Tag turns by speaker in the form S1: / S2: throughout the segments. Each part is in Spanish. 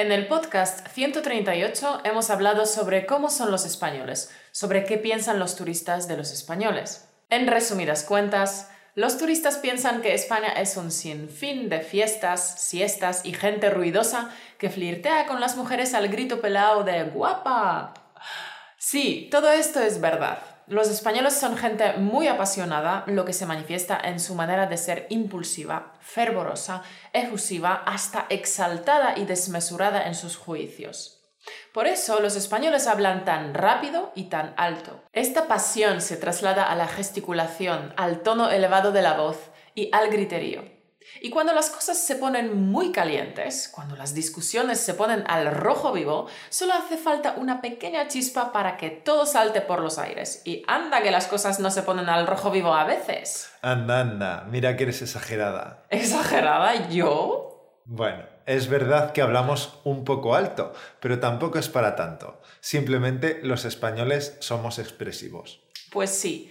S1: En el podcast 138 hemos hablado sobre cómo son los españoles, sobre qué piensan los turistas de los españoles. En resumidas cuentas, los turistas piensan que España es un sinfín de fiestas, siestas y gente ruidosa que flirtea con las mujeres al grito pelado de guapa. Sí, todo esto es verdad. Los españoles son gente muy apasionada, lo que se manifiesta en su manera de ser impulsiva, fervorosa, efusiva, hasta exaltada y desmesurada en sus juicios. Por eso los españoles hablan tan rápido y tan alto. Esta pasión se traslada a la gesticulación, al tono elevado de la voz y al griterío. Y cuando las cosas se ponen muy calientes, cuando las discusiones se ponen al rojo vivo, solo hace falta una pequeña chispa para que todo salte por los aires. Y anda que las cosas no se ponen al rojo vivo a veces.
S2: Anda, anda, mira que eres exagerada.
S1: ¿Exagerada? ¿Yo?
S2: Bueno, es verdad que hablamos un poco alto, pero tampoco es para tanto. Simplemente los españoles somos expresivos.
S1: Pues sí.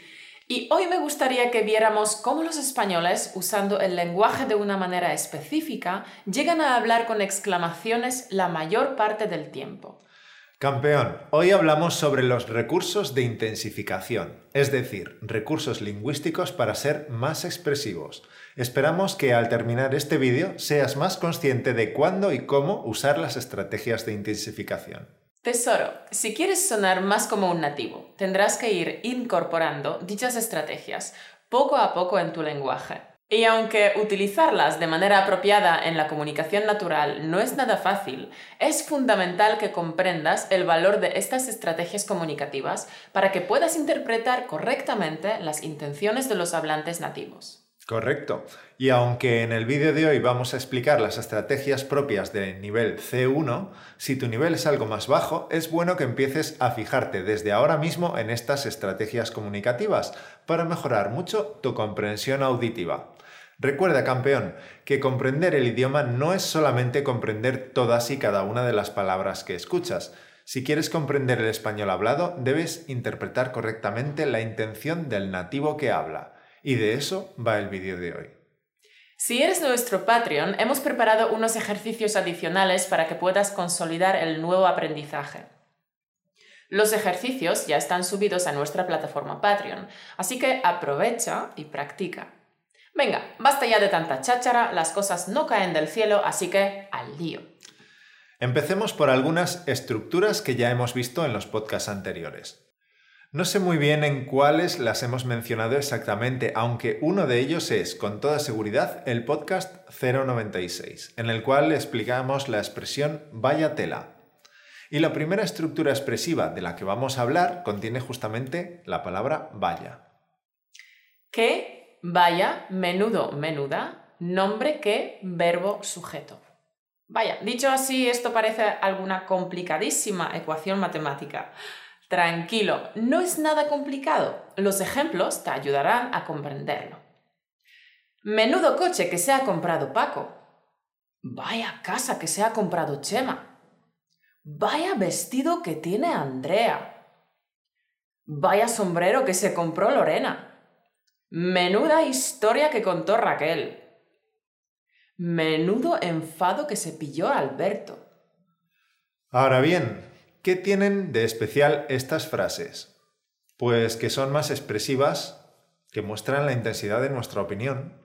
S1: Y hoy me gustaría que viéramos cómo los españoles, usando el lenguaje de una manera específica, llegan a hablar con exclamaciones la mayor parte del tiempo.
S2: Campeón, hoy hablamos sobre los recursos de intensificación, es decir, recursos lingüísticos para ser más expresivos. Esperamos que al terminar este vídeo seas más consciente de cuándo y cómo usar las estrategias de intensificación.
S1: Tesoro, si quieres sonar más como un nativo, tendrás que ir incorporando dichas estrategias poco a poco en tu lenguaje. Y aunque utilizarlas de manera apropiada en la comunicación natural no es nada fácil, es fundamental que comprendas el valor de estas estrategias comunicativas para que puedas interpretar correctamente las intenciones de los hablantes nativos.
S2: Correcto. Y aunque en el vídeo de hoy vamos a explicar las estrategias propias del nivel C1, si tu nivel es algo más bajo, es bueno que empieces a fijarte desde ahora mismo en estas estrategias comunicativas para mejorar mucho tu comprensión auditiva. Recuerda, campeón, que comprender el idioma no es solamente comprender todas y cada una de las palabras que escuchas. Si quieres comprender el español hablado, debes interpretar correctamente la intención del nativo que habla. Y de eso va el vídeo de hoy.
S1: Si eres nuestro Patreon, hemos preparado unos ejercicios adicionales para que puedas consolidar el nuevo aprendizaje. Los ejercicios ya están subidos a nuestra plataforma Patreon, así que aprovecha y practica. Venga, basta ya de tanta cháchara, las cosas no caen del cielo, así que al lío.
S2: Empecemos por algunas estructuras que ya hemos visto en los podcasts anteriores. No sé muy bien en cuáles las hemos mencionado exactamente, aunque uno de ellos es, con toda seguridad, el podcast 096, en el cual explicamos la expresión vaya tela. Y la primera estructura expresiva de la que vamos a hablar contiene justamente la palabra vaya.
S1: ¿Qué? Vaya, menudo, menuda, nombre que, verbo, sujeto. Vaya, dicho así, esto parece alguna complicadísima ecuación matemática. Tranquilo, no es nada complicado. Los ejemplos te ayudarán a comprenderlo. Menudo coche que se ha comprado Paco. Vaya casa que se ha comprado Chema. Vaya vestido que tiene Andrea. Vaya sombrero que se compró Lorena. Menuda historia que contó Raquel. Menudo enfado que se pilló Alberto.
S2: Ahora bien, ¿Qué tienen de especial estas frases? Pues que son más expresivas, que muestran la intensidad de nuestra opinión.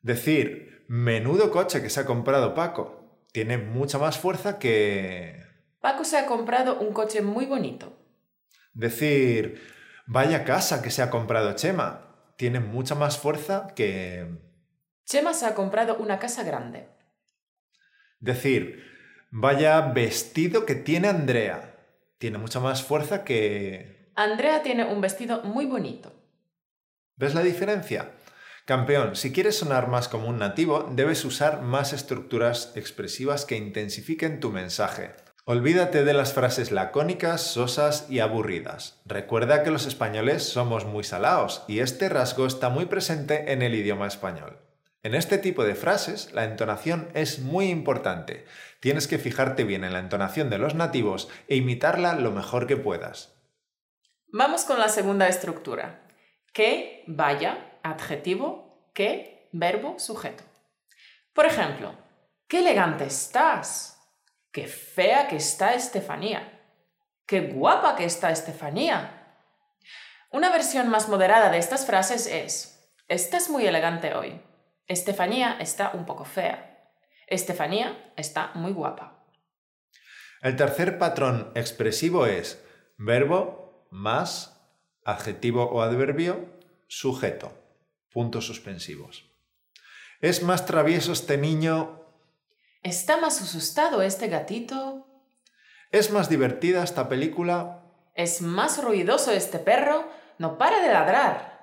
S2: Decir, menudo coche que se ha comprado Paco, tiene mucha más fuerza que...
S1: Paco se ha comprado un coche muy bonito.
S2: Decir, vaya casa que se ha comprado Chema, tiene mucha más fuerza que...
S1: Chema se ha comprado una casa grande.
S2: Decir, Vaya vestido que tiene Andrea. Tiene mucha más fuerza que...
S1: Andrea tiene un vestido muy bonito.
S2: ¿Ves la diferencia? Campeón, si quieres sonar más como un nativo, debes usar más estructuras expresivas que intensifiquen tu mensaje. Olvídate de las frases lacónicas, sosas y aburridas. Recuerda que los españoles somos muy salaos y este rasgo está muy presente en el idioma español. En este tipo de frases, la entonación es muy importante. Tienes que fijarte bien en la entonación de los nativos e imitarla lo mejor que puedas.
S1: Vamos con la segunda estructura. Que, vaya, adjetivo, que, verbo, sujeto. Por ejemplo, ¡qué elegante estás! Qué fea que está Estefanía. Qué guapa que está Estefanía. Una versión más moderada de estas frases es, estás muy elegante hoy. Estefanía está un poco fea. Estefanía está muy guapa.
S2: El tercer patrón expresivo es verbo más adjetivo o adverbio sujeto. Puntos suspensivos. ¿Es más travieso este niño?
S1: ¿Está más asustado este gatito?
S2: ¿Es más divertida esta película?
S1: ¿Es más ruidoso este perro? No para de ladrar.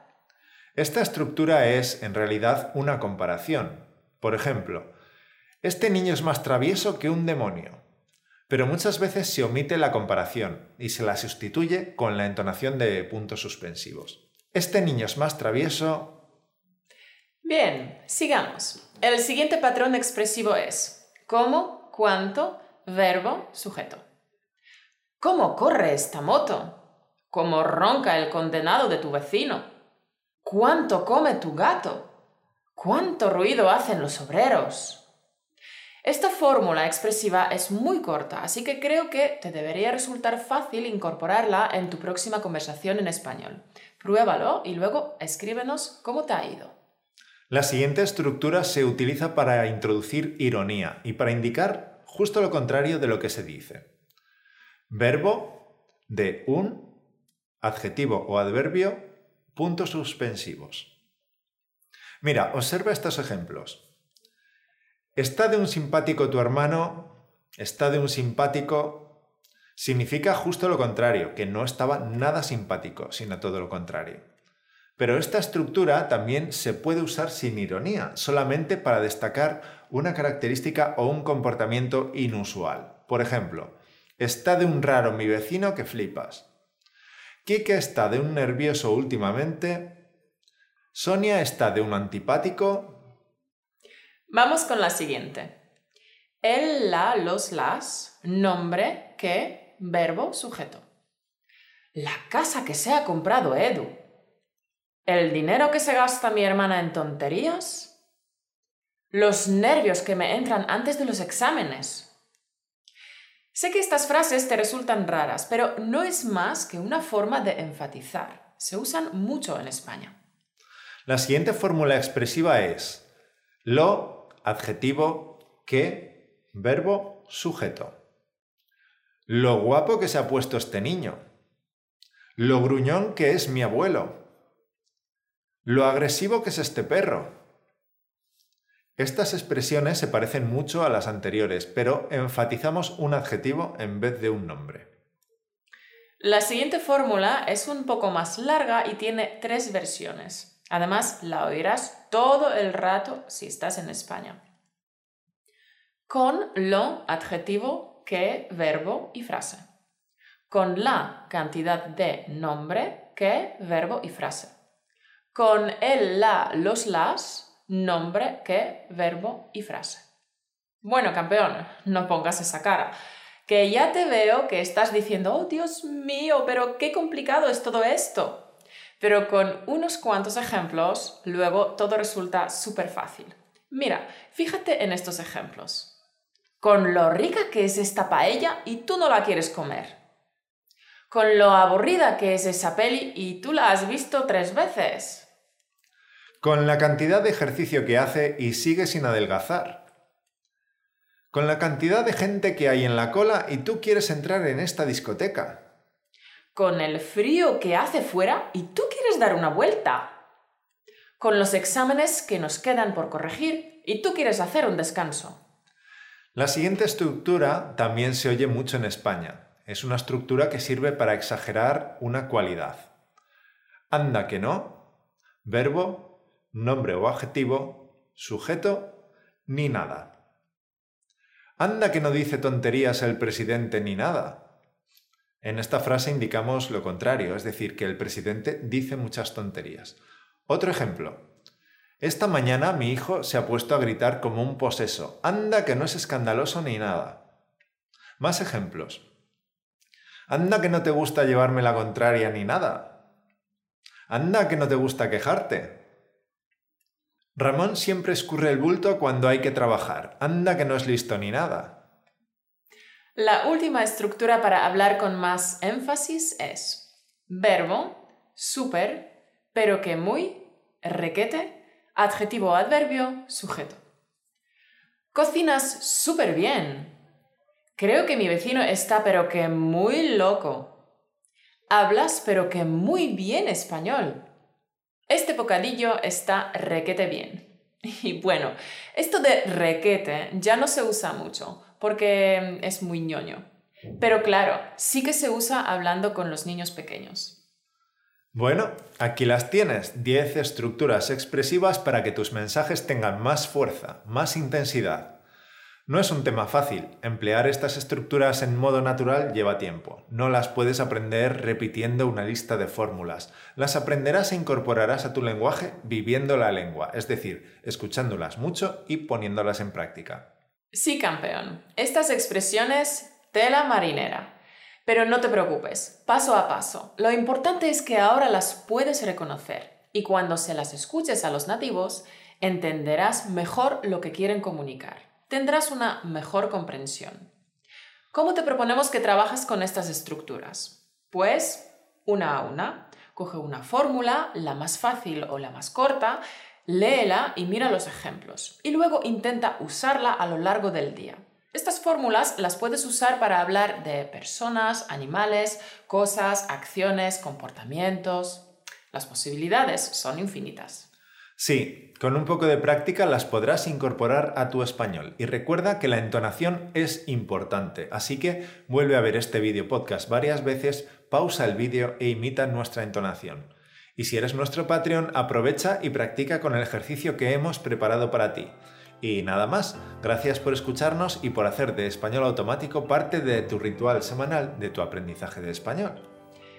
S2: Esta estructura es, en realidad, una comparación. Por ejemplo, este niño es más travieso que un demonio. Pero muchas veces se omite la comparación y se la sustituye con la entonación de puntos suspensivos. Este niño es más travieso
S1: Bien, sigamos. El siguiente patrón expresivo es cómo, cuánto, verbo, sujeto. ¿Cómo corre esta moto? ¿Cómo ronca el condenado de tu vecino? ¿Cuánto come tu gato? ¿Cuánto ruido hacen los obreros? Esta fórmula expresiva es muy corta, así que creo que te debería resultar fácil incorporarla en tu próxima conversación en español. Pruébalo y luego escríbenos cómo te ha ido.
S2: La siguiente estructura se utiliza para introducir ironía y para indicar justo lo contrario de lo que se dice. Verbo de un, adjetivo o adverbio, puntos suspensivos. Mira, observa estos ejemplos. Está de un simpático tu hermano, está de un simpático, significa justo lo contrario, que no estaba nada simpático, sino todo lo contrario. Pero esta estructura también se puede usar sin ironía, solamente para destacar una característica o un comportamiento inusual. Por ejemplo, está de un raro mi vecino que flipas. Kike está de un nervioso últimamente. Sonia está de un antipático.
S1: Vamos con la siguiente. El, la, los, las, nombre, que, verbo, sujeto. La casa que se ha comprado Edu. ¿El dinero que se gasta mi hermana en tonterías? Los nervios que me entran antes de los exámenes. Sé que estas frases te resultan raras, pero no es más que una forma de enfatizar. Se usan mucho en España.
S2: La siguiente fórmula expresiva es lo, adjetivo, que, verbo, sujeto. Lo guapo que se ha puesto este niño. Lo gruñón que es mi abuelo lo agresivo que es este perro. Estas expresiones se parecen mucho a las anteriores, pero enfatizamos un adjetivo en vez de un nombre.
S1: La siguiente fórmula es un poco más larga y tiene tres versiones. Además, la oirás todo el rato si estás en España. Con lo, adjetivo, que, verbo y frase. Con la cantidad de nombre, que, verbo y frase con el, la, los, las, nombre, qué, verbo y frase. Bueno, campeón, no pongas esa cara, que ya te veo que estás diciendo, oh Dios mío, pero qué complicado es todo esto. Pero con unos cuantos ejemplos, luego todo resulta súper fácil. Mira, fíjate en estos ejemplos. Con lo rica que es esta paella y tú no la quieres comer. Con lo aburrida que es esa peli y tú la has visto tres veces
S2: con la cantidad de ejercicio que hace y sigue sin adelgazar, con la cantidad de gente que hay en la cola y tú quieres entrar en esta discoteca,
S1: con el frío que hace fuera y tú quieres dar una vuelta, con los exámenes que nos quedan por corregir y tú quieres hacer un descanso.
S2: La siguiente estructura también se oye mucho en España. Es una estructura que sirve para exagerar una cualidad. Anda que no, verbo nombre o adjetivo, sujeto, ni nada. Anda que no dice tonterías el presidente ni nada. En esta frase indicamos lo contrario, es decir, que el presidente dice muchas tonterías. Otro ejemplo. Esta mañana mi hijo se ha puesto a gritar como un poseso. Anda que no es escandaloso ni nada. Más ejemplos. Anda que no te gusta llevarme la contraria ni nada. Anda que no te gusta quejarte.
S1: Ramón siempre escurre el bulto cuando hay que trabajar. Anda que no es listo ni nada. La última estructura para hablar con más énfasis es verbo, super, pero que muy, requete, adjetivo adverbio, sujeto. Cocinas súper bien. Creo que mi vecino está pero que muy loco. Hablas pero que muy bien español. Este bocadillo está requete bien. Y bueno, esto de requete ya no se usa mucho porque es muy ñoño. Pero claro, sí que se usa hablando con los niños pequeños.
S2: Bueno, aquí las tienes, 10 estructuras expresivas para que tus mensajes tengan más fuerza, más intensidad. No es un tema fácil, emplear estas estructuras en modo natural lleva tiempo. No las puedes aprender repitiendo una lista de fórmulas. Las aprenderás e incorporarás a tu lenguaje viviendo la lengua, es decir, escuchándolas mucho y poniéndolas en práctica.
S1: Sí, campeón. Estas expresiones, tela marinera. Pero no te preocupes, paso a paso. Lo importante es que ahora las puedes reconocer y cuando se las escuches a los nativos, entenderás mejor lo que quieren comunicar. Tendrás una mejor comprensión. ¿Cómo te proponemos que trabajes con estas estructuras? Pues una a una. Coge una fórmula, la más fácil o la más corta, léela y mira los ejemplos. Y luego intenta usarla a lo largo del día. Estas fórmulas las puedes usar para hablar de personas, animales, cosas, acciones, comportamientos. Las posibilidades son infinitas.
S2: Sí, con un poco de práctica las podrás incorporar a tu español. Y recuerda que la entonación es importante, así que vuelve a ver este vídeo podcast varias veces, pausa el vídeo e imita nuestra entonación. Y si eres nuestro Patreon, aprovecha y practica con el ejercicio que hemos preparado para ti. Y nada más, gracias por escucharnos y por hacer de español automático parte de tu ritual semanal de tu aprendizaje de español.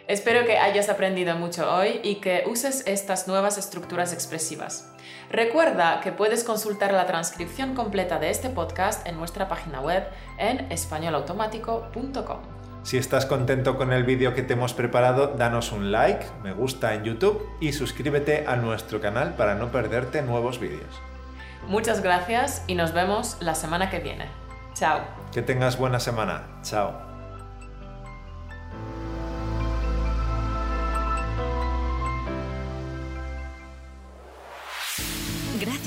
S1: Espero que hayas aprendido mucho hoy y que uses estas nuevas estructuras expresivas. Recuerda que puedes consultar la transcripción completa de este podcast en nuestra página web en españolautomático.com.
S2: Si estás contento con el vídeo que te hemos preparado, danos un like, me gusta en YouTube y suscríbete a nuestro canal para no perderte nuevos vídeos.
S1: Muchas gracias y nos vemos la semana que viene. Chao.
S2: Que tengas buena semana. Chao.